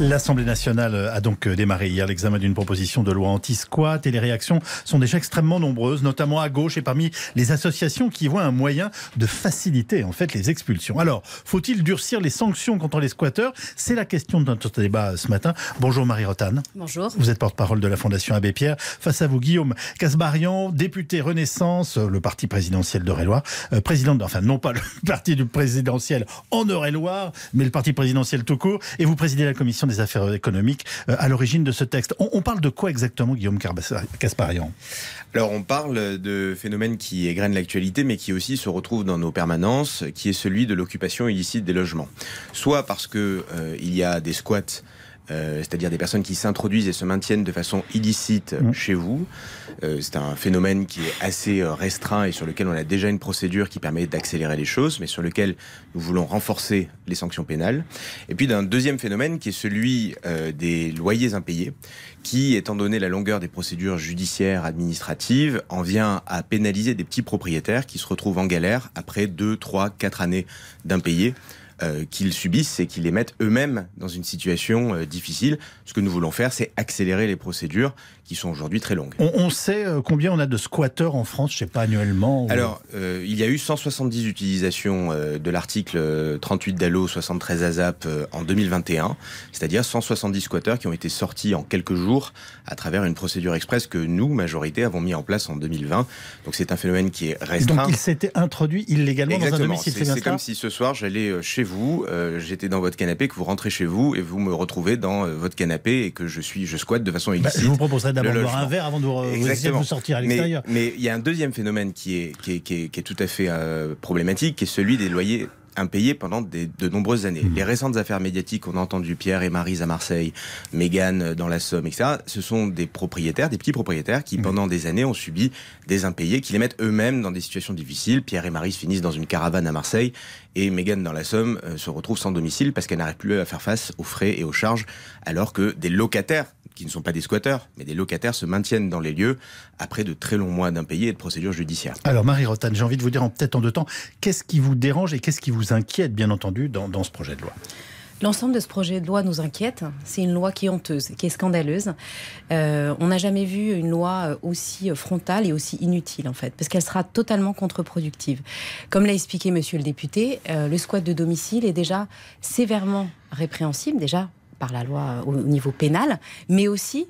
L'Assemblée nationale a donc démarré hier l'examen d'une proposition de loi anti-squat et les réactions sont déjà extrêmement nombreuses, notamment à gauche et parmi les associations qui voient un moyen de faciliter en fait les expulsions. Alors, faut-il durcir les sanctions contre les squatteurs? C'est la question de notre débat ce matin. Bonjour Marie Rotan. Bonjour. Vous êtes porte-parole de la Fondation Abbé Pierre. Face à vous, Guillaume Casbarian, député Renaissance, le parti présidentiel d'Eure-et-Loire, euh, président, de, enfin non pas le parti du présidentiel en Eure-et-Loire, mais le parti présidentiel tout court, et vous présidez la commission des affaires économiques euh, à l'origine de ce texte. On, parle de quoi exactement, Guillaume Casparian? Alors on parle de phénomènes qui égrènent l'actualité mais qui aussi se retrouvent dans nos permanences, qui est celui de l'occupation illicite des logements. Soit parce que euh, il y a des squats euh, c'est-à-dire des personnes qui s'introduisent et se maintiennent de façon illicite mmh. chez vous. Euh, c'est un phénomène qui est assez euh, restreint et sur lequel on a déjà une procédure qui permet d'accélérer les choses, mais sur lequel nous voulons renforcer les sanctions pénales. Et puis d'un deuxième phénomène qui est celui des loyers impayés, qui, étant donné la longueur des procédures judiciaires, administratives, en vient à pénaliser des petits propriétaires qui se retrouvent en galère après 2, 3, 4 années d'impayés. Euh, qu'ils subissent et qu'ils les mettent eux-mêmes dans une situation euh, difficile. Ce que nous voulons faire, c'est accélérer les procédures qui sont aujourd'hui très longues. On, sait euh, combien on a de squatteurs en France, je sais pas, annuellement Alors, euh, il y a eu 170 utilisations euh, de l'article 38 d'ALO 73 AZAP en 2021, c'est-à-dire 170 squatteurs qui ont été sortis en quelques jours à travers une procédure express que nous, majorité, avons mis en place en 2020. Donc c'est un phénomène qui est restreint. Donc il s'était introduit illégalement dans un domicile. C'est comme si ce soir j'allais chez vous, j'étais dans votre canapé, que vous rentrez chez vous et vous me retrouvez dans votre canapé et que je suis, je squatte de façon illicite. Bah, je vous d'abord boire un verre avant de vous, sortir à l'extérieur. Mais, il y a un deuxième phénomène qui est, qui est, qui est, tout à fait euh, problématique, qui est celui des loyers impayés pendant de nombreuses années. Mmh. Les récentes affaires médiatiques qu'on a entendues, Pierre et Marise à Marseille, Mégane dans la Somme, etc., ce sont des propriétaires, des petits propriétaires qui, mmh. pendant des années, ont subi des impayés, qui les mettent eux-mêmes dans des situations difficiles. Pierre et Marise finissent dans une caravane à Marseille et Mégane dans la Somme euh, se retrouve sans domicile parce qu'elle n'arrive plus à faire face aux frais et aux charges, alors que des locataires qui ne sont pas des squatteurs, mais des locataires se maintiennent dans les lieux après de très longs mois d'impayés et de procédures judiciaires. Alors Marie Rotan, j'ai envie de vous dire en peut-être en deux temps, qu'est-ce qui vous dérange et qu'est-ce qui vous inquiète bien entendu dans, ce projet de loi? L'ensemble de ce projet de loi nous inquiète. C'est une loi qui est honteuse, qui est scandaleuse. Euh, on n'a jamais vu une loi aussi frontale et aussi inutile, en fait, parce qu'elle sera totalement contre-productive. Comme l'a expliqué monsieur le député, euh, le squat de domicile est déjà sévèrement répréhensible, déjà par la loi au niveau pénal, mais aussi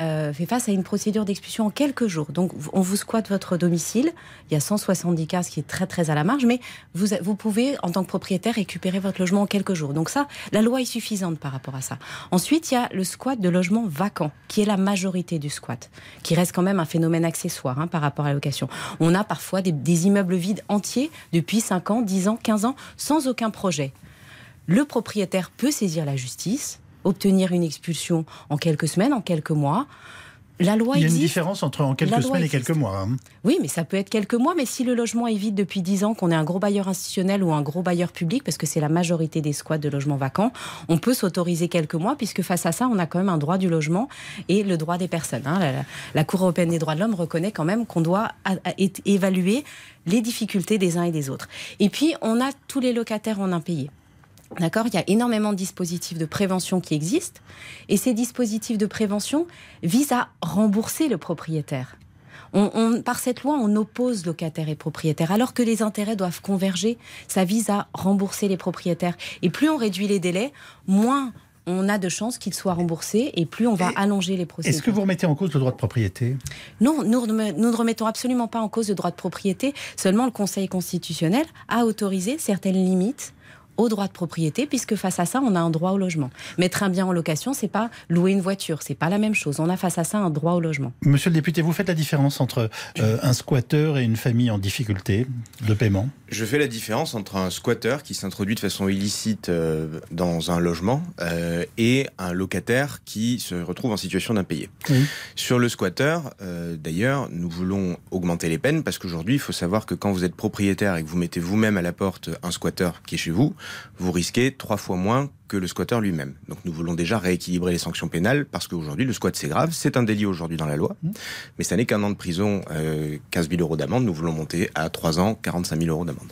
euh, fait face à une procédure d'expulsion en quelques jours. Donc, on vous squatte votre domicile. Il y a 170 cas, ce qui est très très à la marge, mais vous, vous pouvez, en tant que propriétaire, récupérer votre logement en quelques jours. Donc ça, la loi est suffisante par rapport à ça. Ensuite, il y a le squat de logements vacants, qui est la majorité du squat, qui reste quand même un phénomène accessoire hein, par rapport à la. On a parfois des, des immeubles vides entiers depuis 5 ans, 10 ans, 15 ans, sans aucun projet. Le propriétaire peut saisir la justice obtenir une expulsion en quelques semaines, en quelques mois. La loi Il y a une différence entre en quelques semaines et quelques mois. Hein. Oui, mais ça peut être quelques mois. Mais si le logement est vide depuis 10 ans, qu'on est un gros bailleur institutionnel ou un gros bailleur public, parce que c'est la majorité des squats de logements vacants, on peut s'autoriser quelques mois, puisque face à ça, on a quand même un droit du logement et le droit des personnes. Hein. La, Cour européenne des droits de l'homme reconnaît quand même qu'on doit évaluer les difficultés des uns et des autres. Et puis, on a tous les locataires en impayés. D'accord? Il y a énormément de dispositifs de prévention qui existent. Et ces dispositifs de prévention visent à rembourser le propriétaire. On, par cette loi, on oppose locataires et propriétaires, alors que les intérêts doivent converger. Ça vise à rembourser les propriétaires. Et plus on réduit les délais, moins on a de chances qu'ils soient remboursés et plus on va allonger les procédures. Est-ce que vous remettez en cause le droit de propriété? Non, nous, nous, ne remettons absolument pas en cause le droit de propriété. Seulement, le Conseil constitutionnel a autorisé certaines limites au droit de propriété, puisque face à ça, on a un droit au logement. Mettre un bien en location, c'est pas louer une voiture, c'est pas la même chose. On a face à ça un droit au logement. Monsieur le député, vous faites la différence entre euh, un squatteur et une famille en difficulté de paiement? Je fais la différence entre un squatteur qui s'introduit de façon illicite euh, dans un logement euh, et un locataire qui se retrouve en situation d'impayé. Sur le squatteur, d'ailleurs, nous voulons augmenter les peines parce qu'aujourd'hui, il faut savoir que quand vous êtes propriétaire et que vous mettez vous-même à la porte un squatteur qui est chez vous, vous risquez trois fois moins que le squatteur lui-même. Donc nous voulons déjà rééquilibrer les sanctions pénales parce qu'aujourd'hui le squat c'est grave, c'est un délit aujourd'hui dans la loi, mmh. mais ça n'est qu'un an de prison, euh, 15 000 euros d'amende. Nous voulons monter à 3 ans, 45 000 euros d'amende.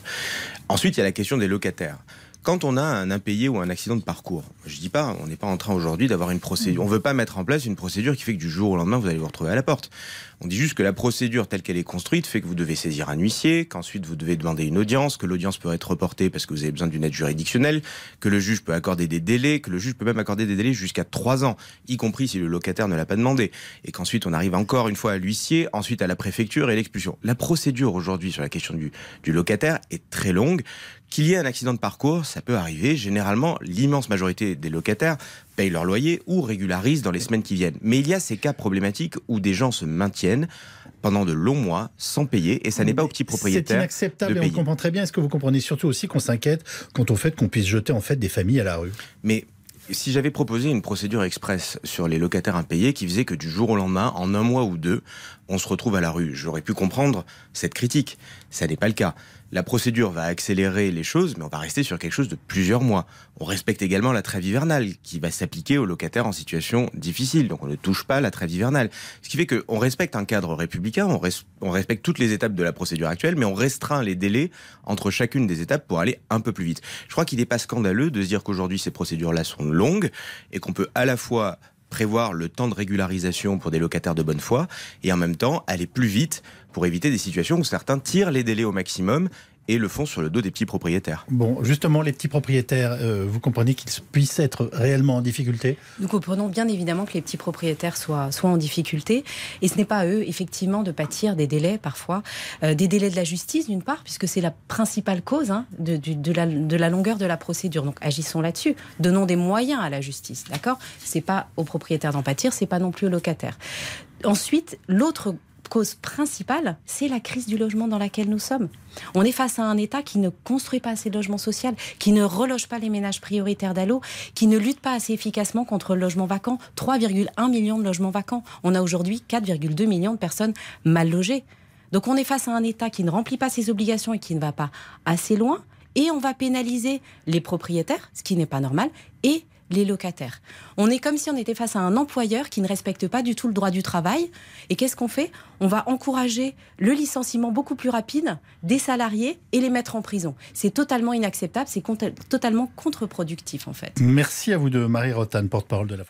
Ensuite, il y a la question des locataires. Quand on a un impayé ou un accident de parcours, je dis pas, on n'est pas en train aujourd'hui d'avoir une procédure. On veut pas mettre en place une procédure qui fait que du jour au lendemain vous allez vous retrouver à la porte. On dit juste que la procédure telle qu'elle est construite fait que vous devez saisir un huissier, qu'ensuite vous devez demander une audience, que l'audience peut être reportée parce que vous avez besoin d'une aide juridictionnelle, que le juge peut accorder des délais, que le juge peut même accorder des délais jusqu'à trois ans, y compris si le locataire ne l'a pas demandé. Et qu'ensuite on arrive encore une fois à l'huissier, ensuite à la préfecture et l'expulsion. La procédure aujourd'hui sur la question du, du locataire est très longue. Qu'il y ait un accident de parcours, ça peut arriver. Généralement, l'immense majorité des locataires payent leur loyer ou régularisent dans les semaines qui viennent. Mais il y a ces cas problématiques où des gens se maintiennent pendant de longs mois sans payer et ça n'est pas aux petits propriétaires. C'est inacceptable et on comprend très bien. Est-ce que vous comprenez surtout aussi qu'on s'inquiète quant au fait qu'on puisse jeter en fait des familles à la rue? Mais si j'avais proposé une procédure express sur les locataires impayés qui faisait que du jour au lendemain, en un mois ou deux, on se retrouve à la rue, j'aurais pu comprendre cette critique. Ça n'est pas le cas. La procédure va accélérer les choses, mais on va rester sur quelque chose de plusieurs mois. On respecte également la trêve hivernale qui va s'appliquer aux locataires en situation difficile. Donc on ne touche pas la trêve hivernale. Ce qui fait qu'on respecte un cadre républicain, on, on respecte toutes les étapes de la procédure actuelle, mais on restreint les délais entre chacune des étapes pour aller un peu plus vite. Je crois qu'il n'est pas scandaleux de se dire qu'aujourd'hui ces procédures-là sont longues et qu'on peut à la fois prévoir le temps de régularisation pour des locataires de bonne foi. Et en même temps aller plus vite pour éviter des situations où certains tirent les délais au maximum et le font sur le dos des petits propriétaires. Bon, justement, les petits propriétaires, euh, vous comprenez qu'ils puissent être réellement en difficulté Nous comprenons bien évidemment que les petits propriétaires soient, soient en difficulté. Et ce n'est pas à eux, effectivement, de pâtir des délais parfois. Euh, des délais de la justice, d'une part, puisque c'est la principale cause hein, de, de, la, de, la, longueur de la procédure. Donc agissons là-dessus. Donnons des moyens à la justice, d'accord? C'est pas aux propriétaires d'en pâtir, c'est pas non plus aux locataires. Ensuite, l'autre cause principale, c'est la crise du logement dans laquelle nous sommes. On est face à un État qui ne construit pas assez de logements sociaux, qui ne reloge pas les ménages prioritaires d'Allo, qui ne lutte pas assez efficacement contre le logement vacant. 3,1 millions de logements vacants. On a aujourd'hui 4,2 millions de personnes mal logées. Donc on est face à un État qui ne remplit pas ses obligations et qui ne va pas assez loin. Et on va pénaliser les propriétaires, ce qui n'est pas normal, et les locataires. On est comme si on était face à un employeur qui ne respecte pas du tout le droit du travail. Et qu'est-ce qu'on fait? On va encourager le licenciement beaucoup plus rapide des salariés et les mettre en prison. C'est totalement inacceptable, c'est totalement contre-productif en fait. Merci à vous de Marie Rotan, porte-parole de la